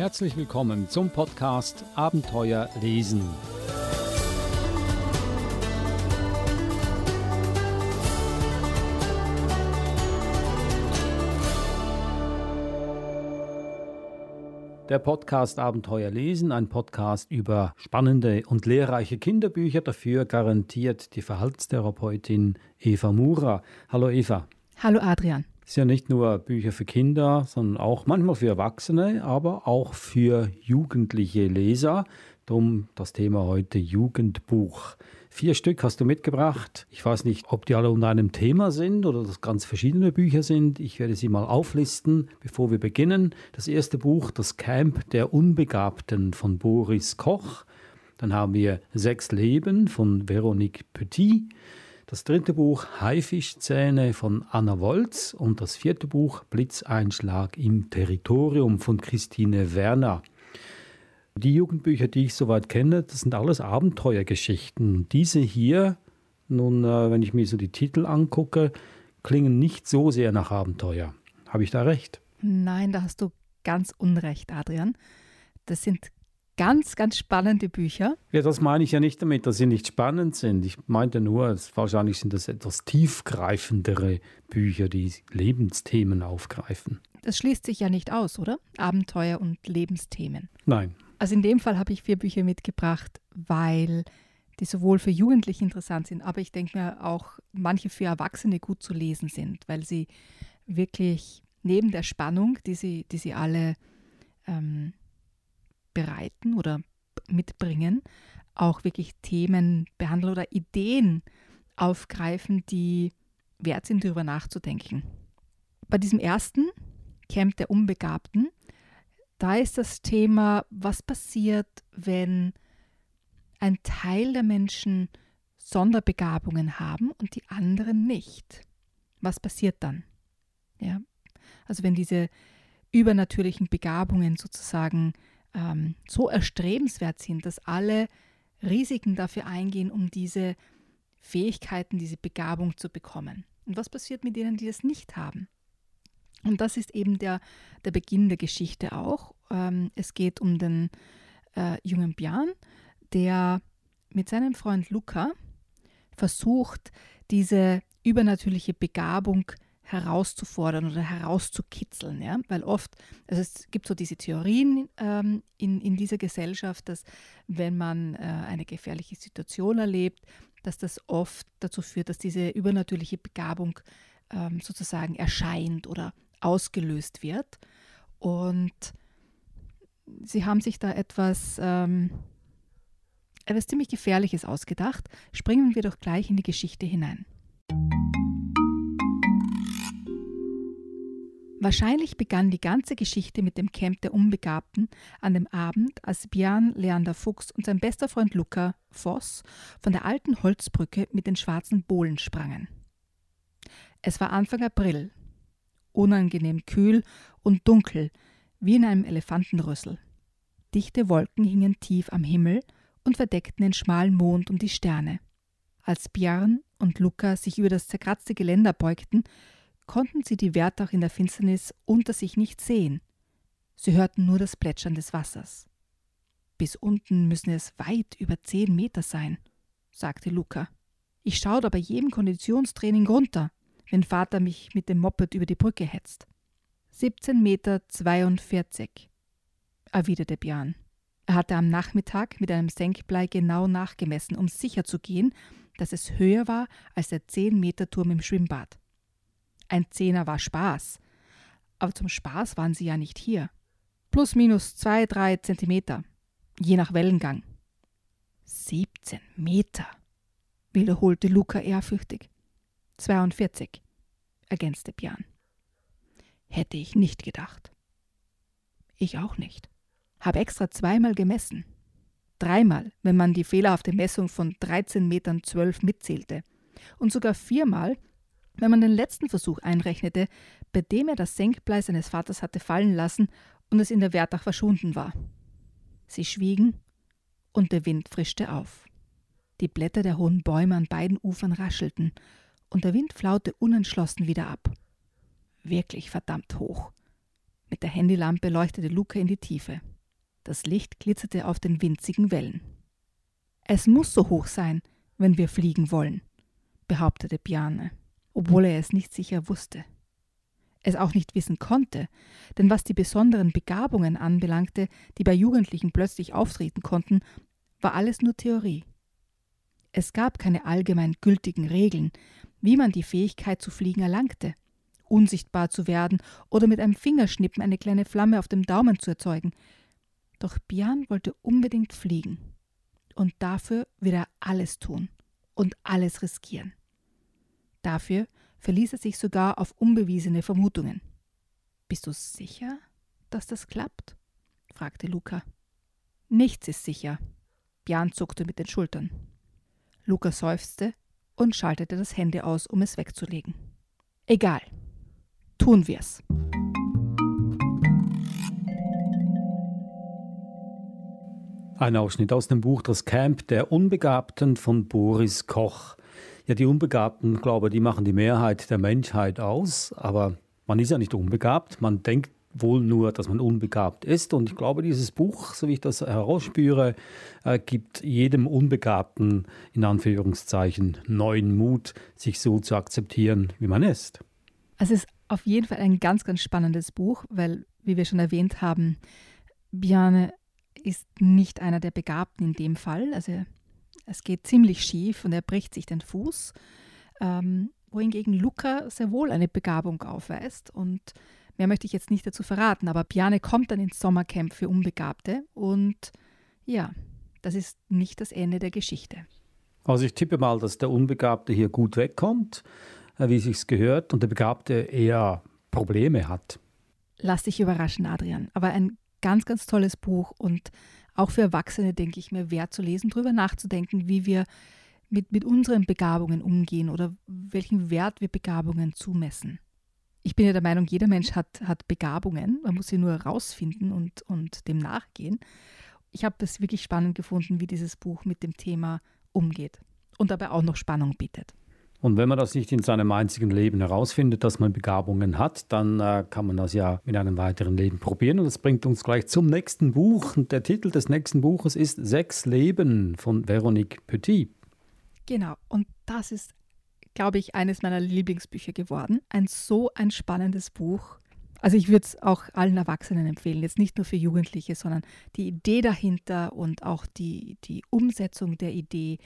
Herzlich willkommen zum Podcast Abenteuer lesen. Der Podcast Abenteuer lesen, ein Podcast über spannende und lehrreiche Kinderbücher, dafür garantiert die Verhaltenstherapeutin Eva Mura. Hallo Eva. Hallo Adrian. Sind ja nicht nur Bücher für Kinder, sondern auch manchmal für Erwachsene, aber auch für jugendliche Leser. Darum das Thema heute Jugendbuch. Vier Stück hast du mitgebracht. Ich weiß nicht, ob die alle unter einem Thema sind oder das ganz verschiedene Bücher sind. Ich werde sie mal auflisten, bevor wir beginnen. Das erste Buch, das Camp der Unbegabten von Boris Koch. Dann haben wir Sechs Leben von Veronique Petit. Das dritte Buch Haifischzähne von Anna Wolz und das vierte Buch Blitzeinschlag im Territorium von Christine Werner. Die Jugendbücher, die ich soweit kenne, das sind alles Abenteuergeschichten. Diese hier, nun, äh, wenn ich mir so die Titel angucke, klingen nicht so sehr nach Abenteuer. Habe ich da recht? Nein, da hast du ganz unrecht, Adrian. Das sind ganz, ganz spannende Bücher. Ja, das meine ich ja nicht damit, dass sie nicht spannend sind. Ich meinte nur, wahrscheinlich sind das etwas tiefgreifendere Bücher, die Lebensthemen aufgreifen. Das schließt sich ja nicht aus, oder? Abenteuer und Lebensthemen. Nein. Also in dem Fall habe ich vier Bücher mitgebracht, weil die sowohl für Jugendliche interessant sind, aber ich denke mir auch manche für Erwachsene gut zu lesen sind, weil sie wirklich neben der Spannung, die sie, die sie alle ähm, bereiten oder mitbringen, auch wirklich Themen behandeln oder Ideen aufgreifen, die wert sind, darüber nachzudenken. Bei diesem ersten Camp der Unbegabten, da ist das Thema, was passiert, wenn ein Teil der Menschen Sonderbegabungen haben und die anderen nicht. Was passiert dann? Ja? Also wenn diese übernatürlichen Begabungen sozusagen ähm, so erstrebenswert sind, dass alle Risiken dafür eingehen, um diese Fähigkeiten, diese Begabung zu bekommen. Und was passiert mit denen, die das nicht haben? Und das ist eben der, der Beginn der Geschichte auch. Ähm, es geht um den äh, jungen Björn, der mit seinem Freund Luca versucht, diese übernatürliche Begabung zu herauszufordern oder herauszukitzeln. Ja? Weil oft, also es gibt so diese Theorien ähm, in, in dieser Gesellschaft, dass wenn man äh, eine gefährliche Situation erlebt, dass das oft dazu führt, dass diese übernatürliche Begabung ähm, sozusagen erscheint oder ausgelöst wird. Und sie haben sich da etwas, ähm, etwas ziemlich Gefährliches ausgedacht. Springen wir doch gleich in die Geschichte hinein. Wahrscheinlich begann die ganze Geschichte mit dem Camp der Unbegabten an dem Abend, als Björn Leander Fuchs und sein bester Freund Luca Voss von der alten Holzbrücke mit den schwarzen Bohlen sprangen. Es war Anfang April, unangenehm kühl und dunkel, wie in einem Elefantenrüssel. Dichte Wolken hingen tief am Himmel und verdeckten den schmalen Mond und die Sterne. Als Björn und Luca sich über das zerkratzte Geländer beugten, konnten sie die Wärter in der Finsternis unter sich nicht sehen. Sie hörten nur das Plätschern des Wassers. Bis unten müssen es weit über zehn Meter sein, sagte Luca. Ich schaue bei jedem Konditionstraining runter, wenn Vater mich mit dem Moped über die Brücke hetzt. 17 Meter 42, erwiderte Björn. Er hatte am Nachmittag mit einem Senkblei genau nachgemessen, um sicher zu gehen, dass es höher war als der 10 Meter Turm im Schwimmbad. Ein Zehner war Spaß. Aber zum Spaß waren sie ja nicht hier. Plus minus zwei, drei Zentimeter. Je nach Wellengang. 17 Meter, wiederholte Luca ehrfürchtig. 42, ergänzte Björn. Hätte ich nicht gedacht. Ich auch nicht. Habe extra zweimal gemessen. Dreimal, wenn man die fehlerhafte Messung von 13 Metern 12 mitzählte. Und sogar viermal, wenn man den letzten Versuch einrechnete, bei dem er das Senkblei seines Vaters hatte fallen lassen und es in der Wertach verschwunden war. Sie schwiegen und der Wind frischte auf. Die Blätter der hohen Bäume an beiden Ufern raschelten und der Wind flaute unentschlossen wieder ab. Wirklich verdammt hoch. Mit der Handylampe leuchtete Luca in die Tiefe. Das Licht glitzerte auf den winzigen Wellen. Es muss so hoch sein, wenn wir fliegen wollen, behauptete Bjarne, obwohl er es nicht sicher wusste. Es auch nicht wissen konnte, denn was die besonderen Begabungen anbelangte, die bei Jugendlichen plötzlich auftreten konnten, war alles nur Theorie. Es gab keine allgemein gültigen Regeln, wie man die Fähigkeit zu fliegen erlangte, unsichtbar zu werden oder mit einem Fingerschnippen eine kleine Flamme auf dem Daumen zu erzeugen. Doch Björn wollte unbedingt fliegen. Und dafür wird er alles tun und alles riskieren. Dafür verließ er sich sogar auf unbewiesene Vermutungen. Bist du sicher, dass das klappt? fragte Luca. Nichts ist sicher. Björn zuckte mit den Schultern. Luca seufzte und schaltete das Handy aus, um es wegzulegen. Egal. Tun wir's. Ein Ausschnitt aus dem Buch Das Camp der Unbegabten von Boris Koch. Ja, die Unbegabten, glaube ich, die machen die Mehrheit der Menschheit aus, aber man ist ja nicht unbegabt. Man denkt wohl nur, dass man unbegabt ist. Und ich glaube, dieses Buch, so wie ich das herausspüre, äh, gibt jedem Unbegabten in Anführungszeichen neuen Mut, sich so zu akzeptieren, wie man ist. Es ist auf jeden Fall ein ganz, ganz spannendes Buch, weil, wie wir schon erwähnt haben, Bjarne ist nicht einer der Begabten in dem Fall. Also es geht ziemlich schief und er bricht sich den Fuß. Ähm, wohingegen Luca sehr wohl eine Begabung aufweist und Mehr möchte ich jetzt nicht dazu verraten, aber Piane kommt dann ins Sommercamp für Unbegabte und ja, das ist nicht das Ende der Geschichte. Also ich tippe mal, dass der Unbegabte hier gut wegkommt, äh, wie sich's gehört, und der Begabte eher Probleme hat. Lass dich überraschen, Adrian. Aber ein ganz, ganz tolles Buch und auch für Erwachsene, denke ich mir, wert zu lesen, darüber nachzudenken, wie wir mit, mit unseren Begabungen umgehen oder welchen Wert wir Begabungen zumessen ich bin ja der Meinung, jeder Mensch hat, hat Begabungen. Man muss sie nur herausfinden und, und dem nachgehen. Ich habe es wirklich spannend gefunden, wie dieses Buch mit dem Thema umgeht und dabei auch noch Spannung bietet. Und wenn man das nicht in seinem einzigen Leben herausfindet, dass man Begabungen hat, dann äh, kann man das ja in einem weiteren Leben probieren. Und das bringt uns gleich zum nächsten Buch. Und der Titel des nächsten Buches ist Sechs Leben von Veronique Petit. Genau, und das ist glaube ich, eines meiner Lieblingsbücher geworden. Ein so ein spannendes Buch. Also ich würde es auch allen Erwachsenen empfehlen, jetzt nicht nur für Jugendliche, sondern die Idee dahinter und auch die, die Umsetzung der Idee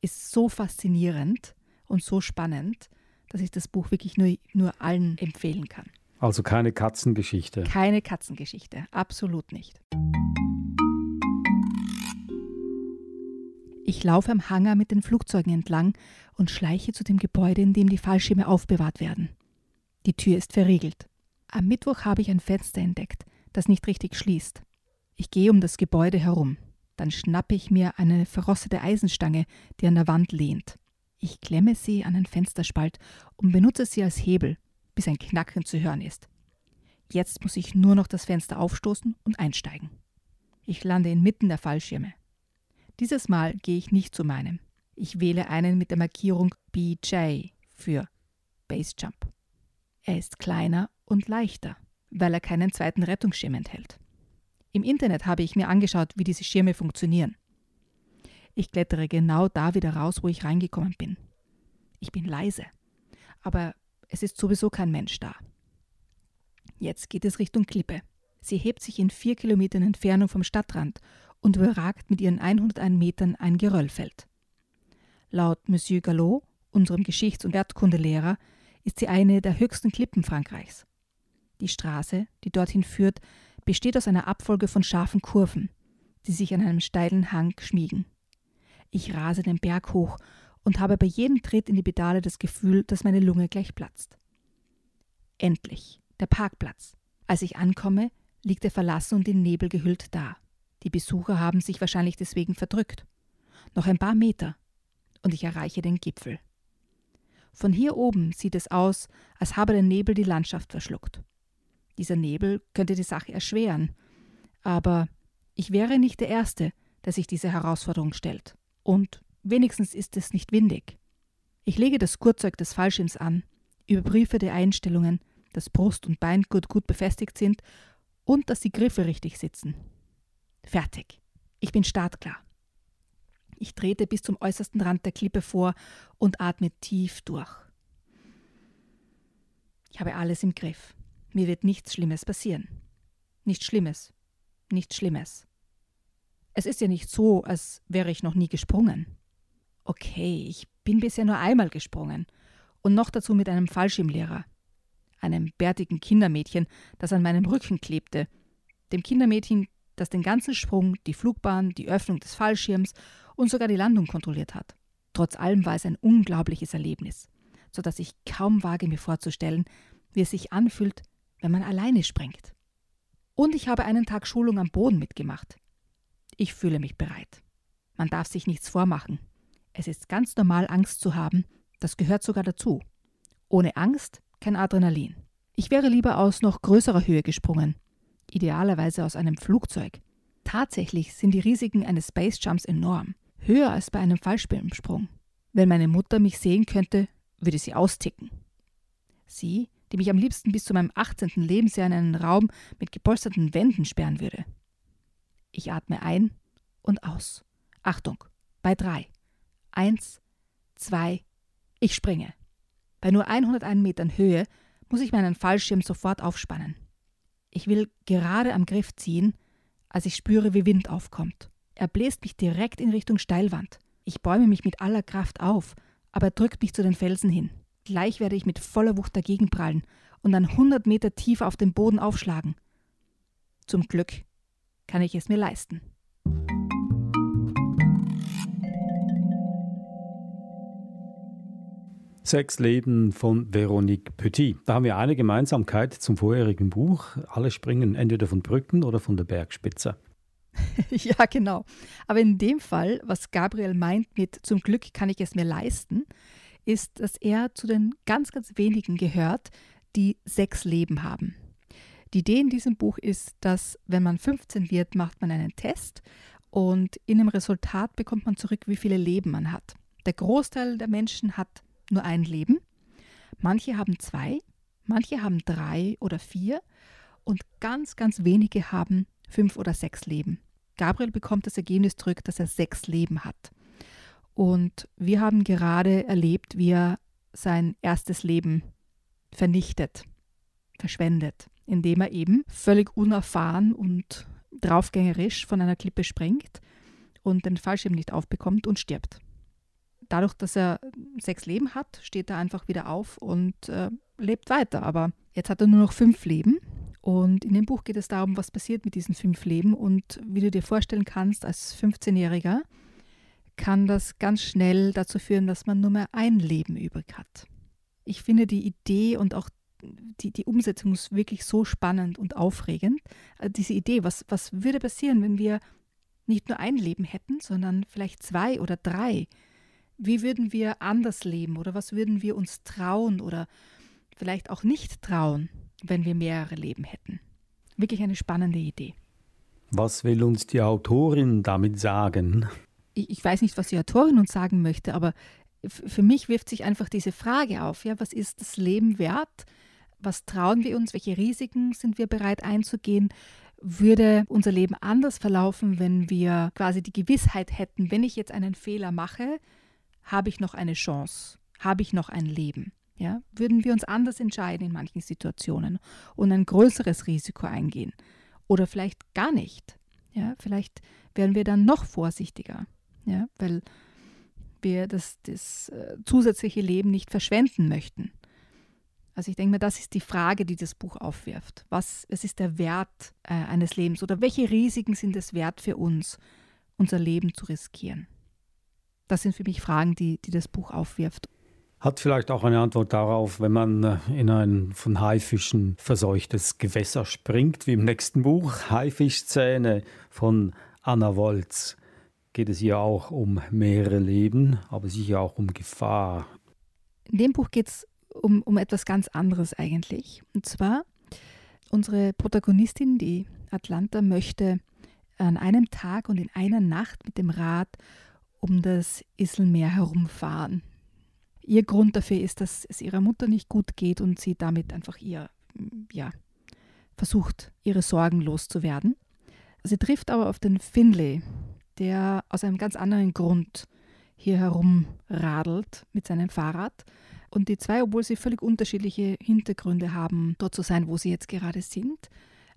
ist so faszinierend und so spannend, dass ich das Buch wirklich nur, nur allen empfehlen kann. Also keine Katzengeschichte. Keine Katzengeschichte, absolut nicht. Ich laufe am Hangar mit den Flugzeugen entlang und schleiche zu dem Gebäude, in dem die Fallschirme aufbewahrt werden. Die Tür ist verriegelt. Am Mittwoch habe ich ein Fenster entdeckt, das nicht richtig schließt. Ich gehe um das Gebäude herum. Dann schnappe ich mir eine verrostete Eisenstange, die an der Wand lehnt. Ich klemme sie an den Fensterspalt und benutze sie als Hebel, bis ein Knacken zu hören ist. Jetzt muss ich nur noch das Fenster aufstoßen und einsteigen. Ich lande inmitten der Fallschirme. Dieses Mal gehe ich nicht zu meinem. Ich wähle einen mit der Markierung BJ für Base Jump. Er ist kleiner und leichter, weil er keinen zweiten Rettungsschirm enthält. Im Internet habe ich mir angeschaut, wie diese Schirme funktionieren. Ich klettere genau da wieder raus, wo ich reingekommen bin. Ich bin leise, aber es ist sowieso kein Mensch da. Jetzt geht es Richtung Klippe. Sie hebt sich in vier Kilometern Entfernung vom Stadtrand und überragt mit ihren 101 Metern ein Geröllfeld. Laut Monsieur Gallo, unserem Geschichts- und Erdkundelehrer, ist sie eine der höchsten Klippen Frankreichs. Die Straße, die dorthin führt, besteht aus einer Abfolge von scharfen Kurven, die sich an einem steilen Hang schmiegen. Ich rase den Berg hoch und habe bei jedem Tritt in die Pedale das Gefühl, dass meine Lunge gleich platzt. Endlich, der Parkplatz. Als ich ankomme, liegt er verlassen und in Nebel gehüllt da. Die Besucher haben sich wahrscheinlich deswegen verdrückt. Noch ein paar Meter und ich erreiche den Gipfel. Von hier oben sieht es aus, als habe der Nebel die Landschaft verschluckt. Dieser Nebel könnte die Sache erschweren, aber ich wäre nicht der Erste, der sich diese Herausforderung stellt. Und wenigstens ist es nicht windig. Ich lege das Gurtzeug des Fallschirms an, überprüfe die Einstellungen, dass Brust und Beingurt gut befestigt sind und dass die Griffe richtig sitzen. Fertig. Ich bin startklar. Ich trete bis zum äußersten Rand der Klippe vor und atme tief durch. Ich habe alles im Griff. Mir wird nichts Schlimmes passieren. Nichts Schlimmes. Nichts Schlimmes. Es ist ja nicht so, als wäre ich noch nie gesprungen. Okay, ich bin bisher nur einmal gesprungen. Und noch dazu mit einem Fallschirmlehrer. Einem bärtigen Kindermädchen, das an meinem Rücken klebte. Dem Kindermädchen, das den ganzen Sprung, die Flugbahn, die Öffnung des Fallschirms und sogar die Landung kontrolliert hat. Trotz allem war es ein unglaubliches Erlebnis, so dass ich kaum wage mir vorzustellen, wie es sich anfühlt, wenn man alleine springt. Und ich habe einen Tag Schulung am Boden mitgemacht. Ich fühle mich bereit. Man darf sich nichts vormachen. Es ist ganz normal, Angst zu haben, das gehört sogar dazu. Ohne Angst kein Adrenalin. Ich wäre lieber aus noch größerer Höhe gesprungen, idealerweise aus einem Flugzeug. Tatsächlich sind die Risiken eines Space Jumps enorm höher als bei einem Fallschirmsprung. Wenn meine Mutter mich sehen könnte, würde sie austicken. Sie, die mich am liebsten bis zu meinem 18. Lebensjahr in einen Raum mit gepolsterten Wänden sperren würde. Ich atme ein und aus. Achtung, bei drei. Eins, zwei, ich springe. Bei nur 101 Metern Höhe muss ich meinen Fallschirm sofort aufspannen. Ich will gerade am Griff ziehen, als ich spüre, wie Wind aufkommt. Er bläst mich direkt in Richtung Steilwand. Ich bäume mich mit aller Kraft auf, aber er drückt mich zu den Felsen hin. Gleich werde ich mit voller Wucht dagegen prallen und dann 100 Meter tiefer auf den Boden aufschlagen. Zum Glück kann ich es mir leisten. Sechs Leben von Veronique Petit. Da haben wir eine Gemeinsamkeit zum vorherigen Buch. Alle springen entweder von Brücken oder von der Bergspitze. ja, genau. Aber in dem Fall, was Gabriel meint mit zum Glück kann ich es mir leisten, ist, dass er zu den ganz, ganz wenigen gehört, die sechs Leben haben. Die Idee in diesem Buch ist, dass wenn man 15 wird, macht man einen Test und in dem Resultat bekommt man zurück, wie viele Leben man hat. Der Großteil der Menschen hat nur ein Leben, manche haben zwei, manche haben drei oder vier und ganz, ganz wenige haben fünf oder sechs Leben. Gabriel bekommt das Ergebnis zurück, dass er sechs Leben hat. Und wir haben gerade erlebt, wie er sein erstes Leben vernichtet, verschwendet, indem er eben völlig unerfahren und draufgängerisch von einer Klippe springt und den Fallschirm nicht aufbekommt und stirbt. Dadurch, dass er sechs Leben hat, steht er einfach wieder auf und äh, lebt weiter. Aber jetzt hat er nur noch fünf Leben und in dem Buch geht es darum, was passiert mit diesen fünf Leben. Und wie du dir vorstellen kannst, als 15-Jähriger kann das ganz schnell dazu führen, dass man nur mehr ein Leben übrig hat. Ich finde die Idee und auch die, die Umsetzung ist wirklich so spannend und aufregend. Also diese Idee, was, was würde passieren, wenn wir nicht nur ein Leben hätten, sondern vielleicht zwei oder drei? Wie würden wir anders leben oder was würden wir uns trauen oder vielleicht auch nicht trauen? wenn wir mehrere Leben hätten. Wirklich eine spannende Idee. Was will uns die Autorin damit sagen? Ich, ich weiß nicht, was die Autorin uns sagen möchte, aber für mich wirft sich einfach diese Frage auf, ja, was ist das Leben wert? Was trauen wir uns? Welche Risiken sind wir bereit einzugehen? Würde unser Leben anders verlaufen, wenn wir quasi die Gewissheit hätten, wenn ich jetzt einen Fehler mache, habe ich noch eine Chance, habe ich noch ein Leben? Ja, würden wir uns anders entscheiden in manchen Situationen und ein größeres Risiko eingehen oder vielleicht gar nicht. Ja, vielleicht wären wir dann noch vorsichtiger, ja, weil wir das, das äh, zusätzliche Leben nicht verschwenden möchten. Also ich denke mir, das ist die Frage, die das Buch aufwirft. Was, was ist der Wert äh, eines Lebens oder welche Risiken sind es wert für uns, unser Leben zu riskieren? Das sind für mich Fragen, die, die das Buch aufwirft. Hat vielleicht auch eine Antwort darauf, wenn man äh, in ein von Haifischen verseuchtes Gewässer springt, wie im nächsten Buch, Haifischzähne von Anna Wolz. Geht es hier auch um mehrere Leben, aber sicher auch um Gefahr. In dem Buch geht es um, um etwas ganz anderes eigentlich. Und zwar, unsere Protagonistin, die Atlanta, möchte an einem Tag und in einer Nacht mit dem Rad um das Iselmeer herumfahren. Ihr Grund dafür ist, dass es ihrer Mutter nicht gut geht und sie damit einfach ihr, ja, versucht, ihre Sorgen loszuwerden. Sie trifft aber auf den Finlay, der aus einem ganz anderen Grund hier herumradelt mit seinem Fahrrad. Und die zwei, obwohl sie völlig unterschiedliche Hintergründe haben, dort zu sein, wo sie jetzt gerade sind,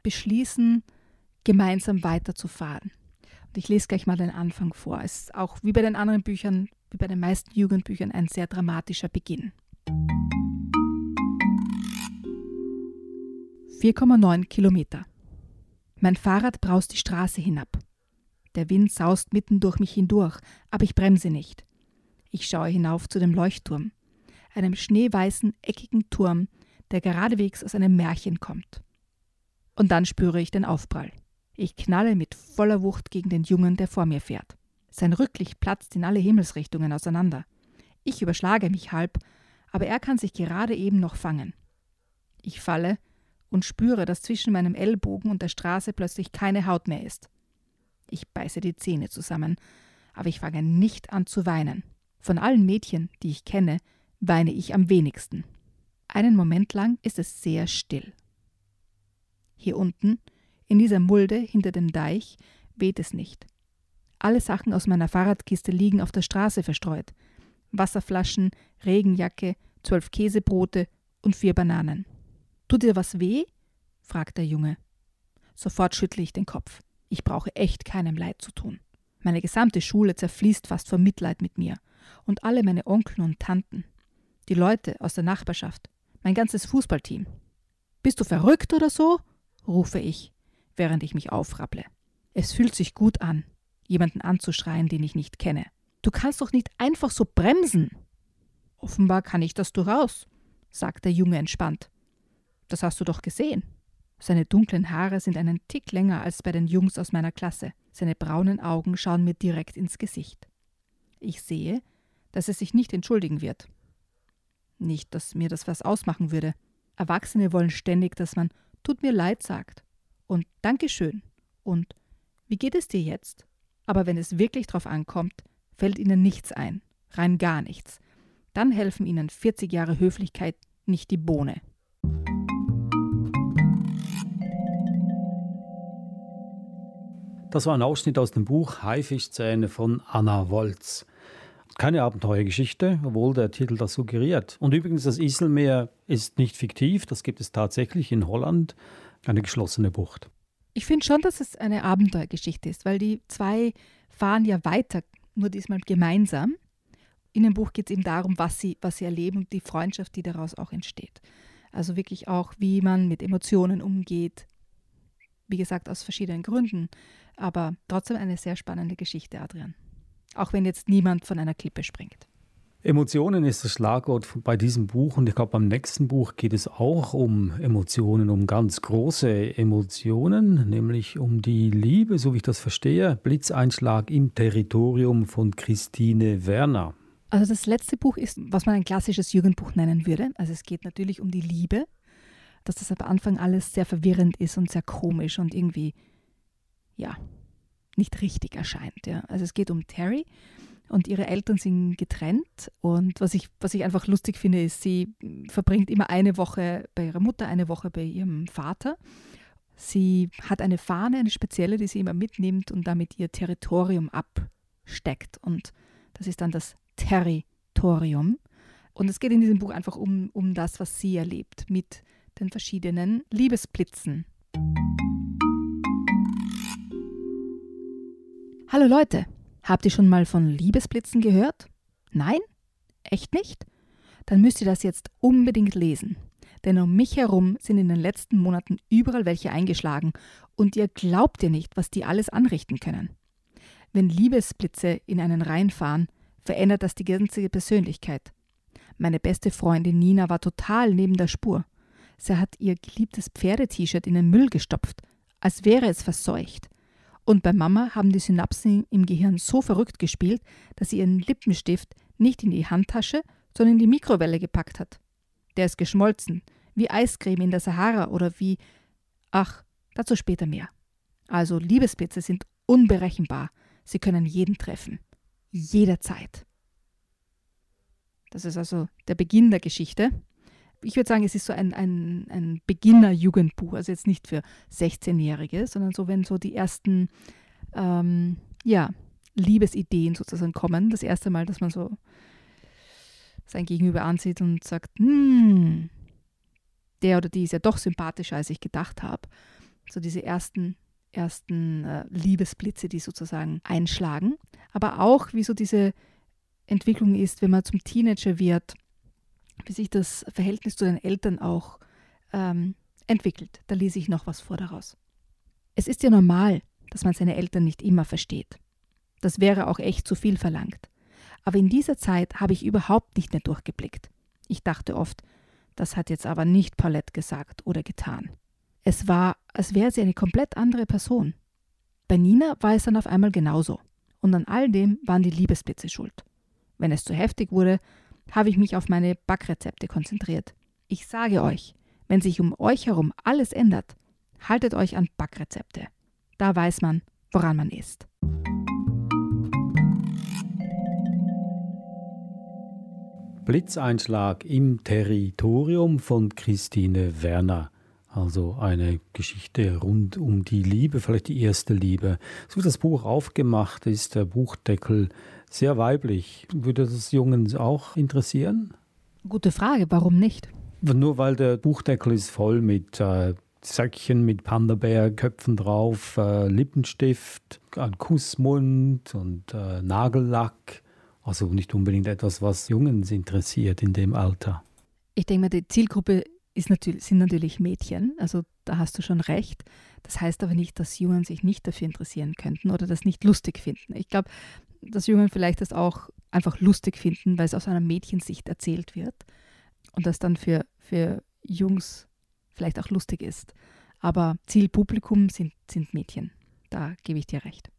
beschließen, gemeinsam weiterzufahren. Und ich lese gleich mal den Anfang vor. Es ist auch wie bei den anderen Büchern, wie bei den meisten Jugendbüchern, ein sehr dramatischer Beginn. 4,9 Kilometer. Mein Fahrrad braust die Straße hinab. Der Wind saust mitten durch mich hindurch, aber ich bremse nicht. Ich schaue hinauf zu dem Leuchtturm, einem schneeweißen, eckigen Turm, der geradewegs aus einem Märchen kommt. Und dann spüre ich den Aufprall. Ich knalle mit voller Wucht gegen den Jungen, der vor mir fährt. Sein Rücklicht platzt in alle Himmelsrichtungen auseinander. Ich überschlage mich halb, aber er kann sich gerade eben noch fangen. Ich falle und spüre, dass zwischen meinem Ellbogen und der Straße plötzlich keine Haut mehr ist. Ich beiße die Zähne zusammen, aber ich fange nicht an zu weinen. Von allen Mädchen, die ich kenne, weine ich am wenigsten. Einen Moment lang ist es sehr still. Hier unten, in dieser Mulde hinter dem Deich, weht es nicht. Alle Sachen aus meiner Fahrradkiste liegen auf der Straße verstreut. Wasserflaschen, Regenjacke, zwölf Käsebrote und vier Bananen. Tut dir was weh? fragt der Junge. Sofort schüttle ich den Kopf. Ich brauche echt keinem Leid zu tun. Meine gesamte Schule zerfließt fast vor Mitleid mit mir. Und alle meine Onkel und Tanten. Die Leute aus der Nachbarschaft. Mein ganzes Fußballteam. Bist du verrückt oder so? rufe ich, während ich mich aufrapple. Es fühlt sich gut an, jemanden anzuschreien, den ich nicht kenne. Du kannst doch nicht einfach so bremsen. Offenbar kann ich das durchaus, sagt der Junge entspannt. Das hast du doch gesehen. Seine dunklen Haare sind einen Tick länger als bei den Jungs aus meiner Klasse. Seine braunen Augen schauen mir direkt ins Gesicht. Ich sehe, dass er sich nicht entschuldigen wird. Nicht, dass mir das was ausmachen würde. Erwachsene wollen ständig, dass man tut mir leid sagt und Dankeschön und wie geht es dir jetzt? Aber wenn es wirklich drauf ankommt, fällt ihnen nichts ein, rein gar nichts. Dann helfen ihnen 40 Jahre Höflichkeit nicht die Bohne. Das war ein Ausschnitt aus dem Buch Haifischzähne von Anna Wolz. Keine Abenteuergeschichte, obwohl der Titel das suggeriert. Und übrigens, das Iselmeer ist nicht fiktiv, das gibt es tatsächlich in Holland, eine geschlossene Bucht. Ich finde schon, dass es eine Abenteuergeschichte ist, weil die zwei fahren ja weiter, nur diesmal gemeinsam. In dem Buch geht es eben darum, was sie, was sie erleben und die Freundschaft, die daraus auch entsteht. Also wirklich auch, wie man mit Emotionen umgeht. Wie gesagt, aus verschiedenen Gründen. Aber trotzdem eine sehr spannende Geschichte, Adrian. Auch wenn jetzt niemand von einer Klippe springt. Emotionen ist das Schlagwort bei diesem Buch und ich glaube, beim nächsten Buch geht es auch um Emotionen, um ganz große Emotionen, nämlich um die Liebe, so wie ich das verstehe. Blitzeinschlag im Territorium von Christine Werner. Also das letzte Buch ist, was man ein klassisches Jugendbuch nennen würde. Also es geht natürlich um die Liebe, dass das am Anfang alles sehr verwirrend ist und sehr komisch und irgendwie ja, nicht richtig erscheint. Ja. Also es geht um Terry und ihre Eltern sind getrennt. Und was ich, was ich einfach lustig finde, ist, sie verbringt immer eine Woche bei ihrer Mutter, eine Woche bei ihrem Vater. Sie hat eine Fahne, eine spezielle, die sie immer mitnimmt und damit ihr Territorium absteckt. Und das ist dann das Territorium. Und es geht in diesem Buch einfach um, um das, was sie erlebt mit den verschiedenen Liebesblitzen. Hallo Leute, habt ihr schon mal von Liebesblitzen gehört? Nein? Echt nicht? Dann müsst ihr das jetzt unbedingt lesen. Denn um mich herum sind in den letzten Monaten überall welche eingeschlagen und ihr glaubt ihr nicht, was die alles anrichten können. Wenn Liebesblitze in einen reinfahren, verändert das die ganze Persönlichkeit. Meine beste Freundin Nina war total neben der Spur. Sie hat ihr geliebtes Pferde-T-Shirt in den Müll gestopft, als wäre es verseucht. Und bei Mama haben die Synapsen im Gehirn so verrückt gespielt, dass sie ihren Lippenstift nicht in die Handtasche, sondern in die Mikrowelle gepackt hat. Der ist geschmolzen, wie Eiscreme in der Sahara oder wie. Ach, dazu später mehr. Also Liebesblitze sind unberechenbar. Sie können jeden treffen. Jederzeit. Das ist also der Beginn der Geschichte. Ich würde sagen, es ist so ein, ein, ein Beginner-Jugendbuch, also jetzt nicht für 16-Jährige, sondern so, wenn so die ersten ähm, ja, Liebesideen sozusagen kommen. Das erste Mal, dass man so sein Gegenüber ansieht und sagt, hm, der oder die ist ja doch sympathischer, als ich gedacht habe. So diese ersten, ersten äh, Liebesblitze, die sozusagen einschlagen. Aber auch, wie so diese Entwicklung ist, wenn man zum Teenager wird, wie sich das Verhältnis zu den Eltern auch ähm, entwickelt. Da lese ich noch was vor daraus. Es ist ja normal, dass man seine Eltern nicht immer versteht. Das wäre auch echt zu viel verlangt. Aber in dieser Zeit habe ich überhaupt nicht mehr durchgeblickt. Ich dachte oft, das hat jetzt aber nicht Paulette gesagt oder getan. Es war, als wäre sie eine komplett andere Person. Bei Nina war es dann auf einmal genauso. Und an all dem waren die Liebesblitze schuld. Wenn es zu heftig wurde, habe ich mich auf meine Backrezepte konzentriert. Ich sage euch, wenn sich um euch herum alles ändert, haltet euch an Backrezepte. Da weiß man, woran man ist. Blitzeinschlag im Territorium von Christine Werner. Also eine Geschichte rund um die Liebe, vielleicht die erste Liebe. So wie das Buch aufgemacht ist, der Buchdeckel sehr weiblich. Würde das Jungen auch interessieren? Gute Frage, warum nicht? Nur weil der Buchdeckel ist voll mit äh, Säckchen mit Panda-Bär-Köpfen drauf, äh, Lippenstift, ein Kussmund und äh, Nagellack. Also nicht unbedingt etwas, was Jungs interessiert in dem Alter. Ich denke mal, die Zielgruppe natürlich, sind natürlich Mädchen, also da hast du schon recht. Das heißt aber nicht, dass Jungen sich nicht dafür interessieren könnten oder das nicht lustig finden. Ich glaube, dass Jungen vielleicht das auch einfach lustig finden, weil es aus einer Mädchensicht erzählt wird und das dann für, für Jungs vielleicht auch lustig ist. Aber Zielpublikum sind, sind Mädchen. Da gebe ich dir recht.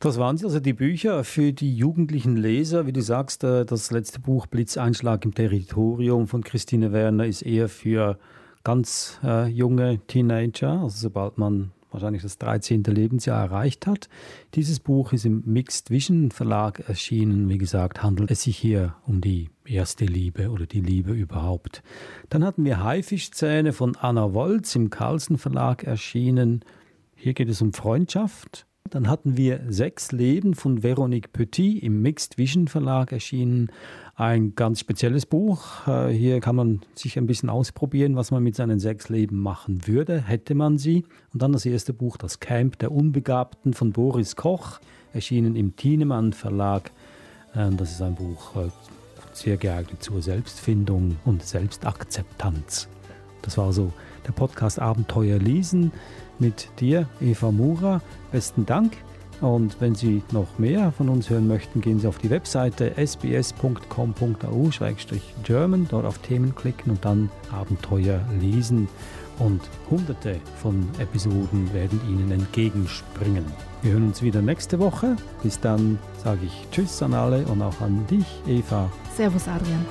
Das waren sie, also die Bücher für die jugendlichen Leser. Wie du sagst, äh, das letzte Buch Blitzeinschlag im Territorium von Christine Werner ist eher für ganz äh, junge Teenager, also sobald man wahrscheinlich das 13. Lebensjahr erreicht hat. Dieses Buch ist im Mixed Vision Verlag erschienen. Wie gesagt, handelt es sich hier um die erste Liebe oder die Liebe überhaupt. Dann hatten wir Haifischzähne von Anna Wolz im Carlsen Verlag erschienen. Hier geht es um Freundschaft. Dann hatten wir Sechs Leben von Veronique Petit im Mixed Vision Verlag erschienen. Ein ganz spezielles Buch. Äh, hier kann man sich ein bisschen ausprobieren, was man mit seinen sechs Leben machen würde, hätte man sie. Und dann das erste Buch, Das Camp der Unbegabten von Boris Koch, erschienen im Thienemann Verlag. Ähm, das ist ein Buch äh, sehr geeignet zur Selbstfindung und Selbstakzeptanz. Das war so der Podcast Abenteuer lesen mit dir, Eva Mura. Besten Dank. Und wenn Sie noch mehr von uns hören möchten, gehen Sie auf die Webseite sbs.com.au-german, dort auf Themen klicken und dann Abenteuer lesen. Und hunderte von Episoden werden Ihnen entgegenspringen. Wir hören uns wieder nächste Woche. Bis dann sage ich Tschüss an alle und auch an dich, Eva. Servus, Adrian.